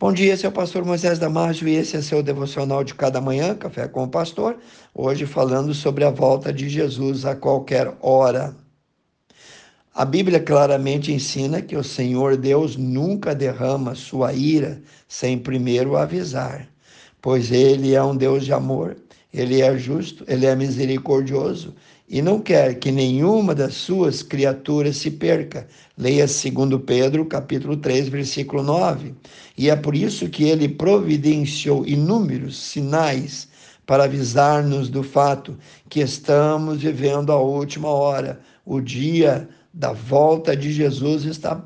Bom dia, esse é o pastor Moisés Damásio e esse é seu devocional de cada manhã, Café com o Pastor. Hoje falando sobre a volta de Jesus a qualquer hora. A Bíblia claramente ensina que o Senhor Deus nunca derrama sua ira sem primeiro avisar, pois ele é um Deus de amor, ele é justo, ele é misericordioso e não quer que nenhuma das suas criaturas se perca. Leia 2 Pedro, capítulo 3, versículo 9. E é por isso que ele providenciou inúmeros sinais para avisar-nos do fato que estamos vivendo a última hora. O dia da volta de Jesus está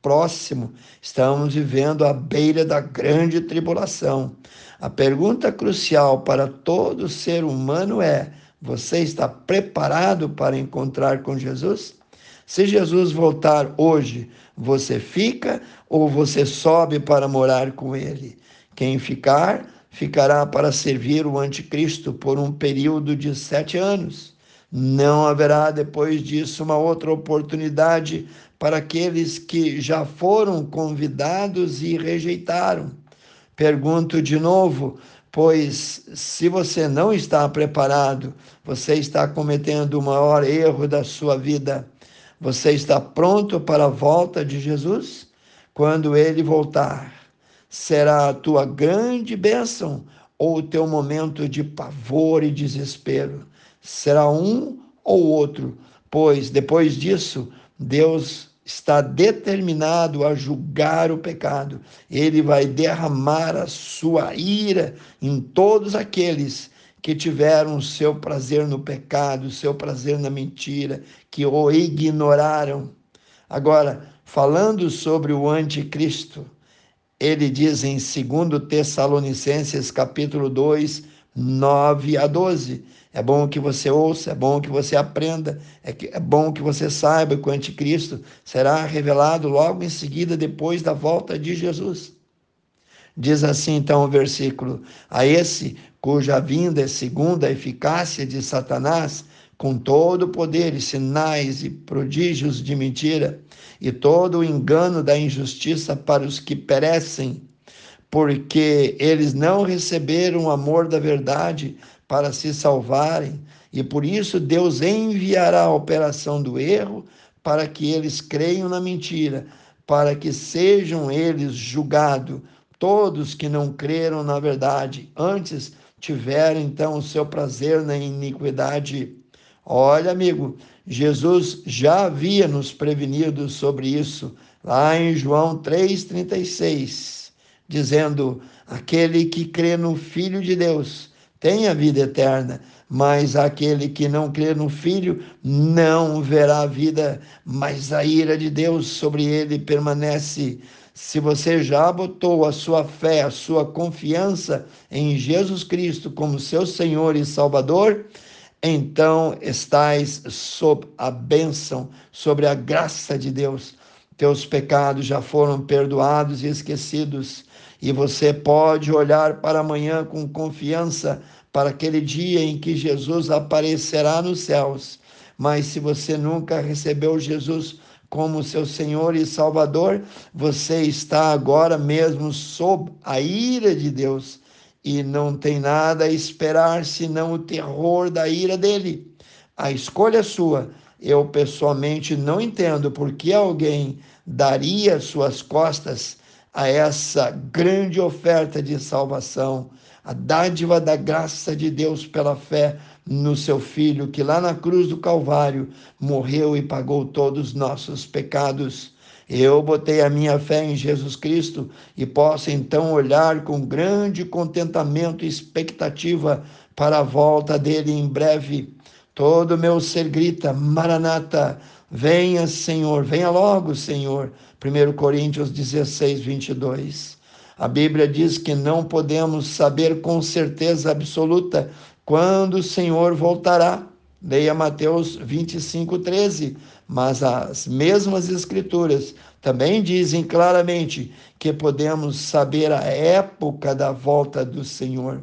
próximo. Estamos vivendo à beira da grande tribulação. A pergunta crucial para todo ser humano é: você está preparado para encontrar com Jesus? Se Jesus voltar hoje, você fica ou você sobe para morar com ele? Quem ficar, ficará para servir o Anticristo por um período de sete anos. Não haverá depois disso uma outra oportunidade para aqueles que já foram convidados e rejeitaram. Pergunto de novo: pois se você não está preparado, você está cometendo o maior erro da sua vida. Você está pronto para a volta de Jesus? Quando ele voltar, será a tua grande bênção ou o teu momento de pavor e desespero? Será um ou outro, pois depois disso, Deus está determinado a julgar o pecado. Ele vai derramar a sua ira em todos aqueles que tiveram seu prazer no pecado, seu prazer na mentira, que o ignoraram. Agora, falando sobre o anticristo, ele diz em 2 Tessalonicenses capítulo 2, 9 a 12. É bom que você ouça, é bom que você aprenda, é, que, é bom que você saiba que o anticristo será revelado logo em seguida, depois da volta de Jesus. Diz assim então o versículo: A esse cuja vinda é segundo a eficácia de Satanás, com todo o poder e sinais e prodígios de mentira, e todo o engano da injustiça para os que perecem, porque eles não receberam o amor da verdade para se salvarem, e por isso Deus enviará a operação do erro para que eles creiam na mentira, para que sejam eles julgados todos que não creram na verdade, antes tiveram então o seu prazer na iniquidade. Olha, amigo, Jesus já havia nos prevenido sobre isso, lá em João 3,36, dizendo: Aquele que crê no Filho de Deus tem a vida eterna, mas aquele que não crê no Filho não verá a vida, mas a ira de Deus sobre ele permanece. Se você já botou a sua fé, a sua confiança em Jesus Cristo como seu Senhor e Salvador, então estais sob a bênção, sobre a graça de Deus. Teus pecados já foram perdoados e esquecidos e você pode olhar para amanhã com confiança para aquele dia em que Jesus aparecerá nos céus. Mas se você nunca recebeu Jesus como seu Senhor e Salvador, você está agora mesmo sob a ira de Deus e não tem nada a esperar senão o terror da ira dele. A escolha é sua. Eu pessoalmente não entendo por que alguém daria suas costas a essa grande oferta de salvação, a dádiva da graça de Deus pela fé no seu Filho, que lá na cruz do Calvário morreu e pagou todos os nossos pecados. Eu botei a minha fé em Jesus Cristo e posso então olhar com grande contentamento e expectativa para a volta dele em breve. Todo meu ser grita: Maranata, venha, Senhor, venha logo, Senhor. 1 Coríntios 16, 22. A Bíblia diz que não podemos saber com certeza absoluta quando o Senhor voltará. Leia Mateus 25, 13. Mas as mesmas Escrituras também dizem claramente que podemos saber a época da volta do Senhor.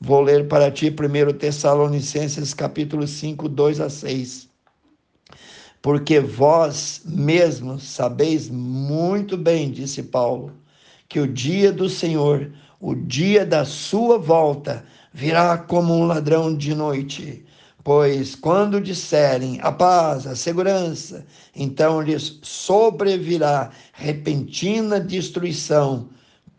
Vou ler para ti 1 Tessalonicenses capítulo 5, 2 a 6 porque vós mesmos sabeis muito bem, disse Paulo, que o dia do Senhor, o dia da sua volta, virá como um ladrão de noite. Pois quando disserem a paz, a segurança, então lhes sobrevirá repentina destruição,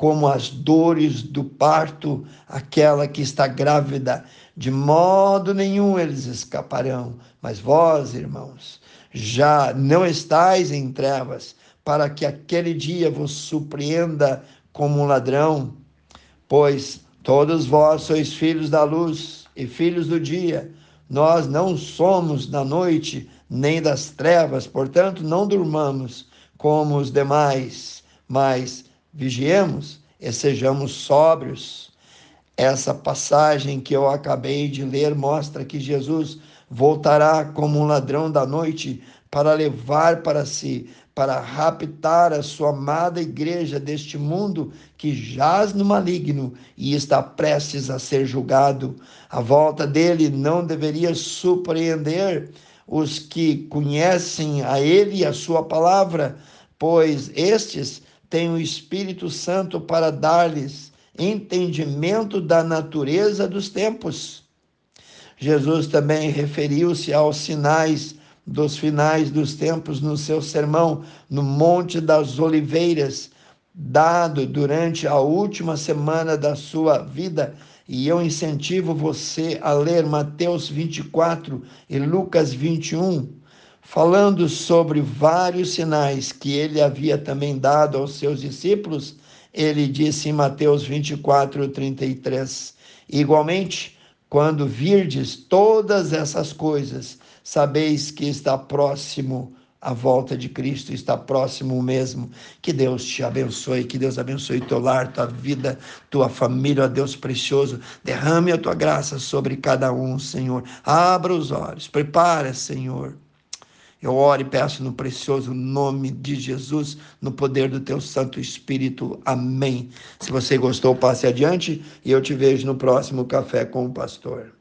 como as dores do parto, aquela que está grávida. De modo nenhum eles escaparão. Mas vós, irmãos, já não estáis em trevas, para que aquele dia vos surpreenda como um ladrão. Pois todos vós sois filhos da luz e filhos do dia. Nós não somos da noite nem das trevas, portanto, não durmamos como os demais, mas vigiemos e sejamos sóbrios. Essa passagem que eu acabei de ler mostra que Jesus voltará como um ladrão da noite para levar para si para raptar a sua amada igreja deste mundo que jaz no maligno e está prestes a ser julgado. A volta dele não deveria surpreender os que conhecem a ele e a sua palavra, pois estes têm o Espírito Santo para dar-lhes entendimento da natureza dos tempos. Jesus também referiu-se aos sinais dos finais dos tempos no seu sermão no Monte das Oliveiras, dado durante a última semana da sua vida. E eu incentivo você a ler Mateus 24 e Lucas 21, falando sobre vários sinais que ele havia também dado aos seus discípulos. Ele disse em Mateus 24, 33: Igualmente, quando virdes todas essas coisas, sabeis que está próximo a volta de Cristo, está próximo mesmo. Que Deus te abençoe, que Deus abençoe teu lar, tua vida, tua família, ó Deus precioso. Derrame a tua graça sobre cada um, Senhor. Abra os olhos, prepara, Senhor. Eu oro e peço no precioso nome de Jesus, no poder do teu Santo Espírito. Amém. Se você gostou, passe adiante e eu te vejo no próximo Café com o Pastor.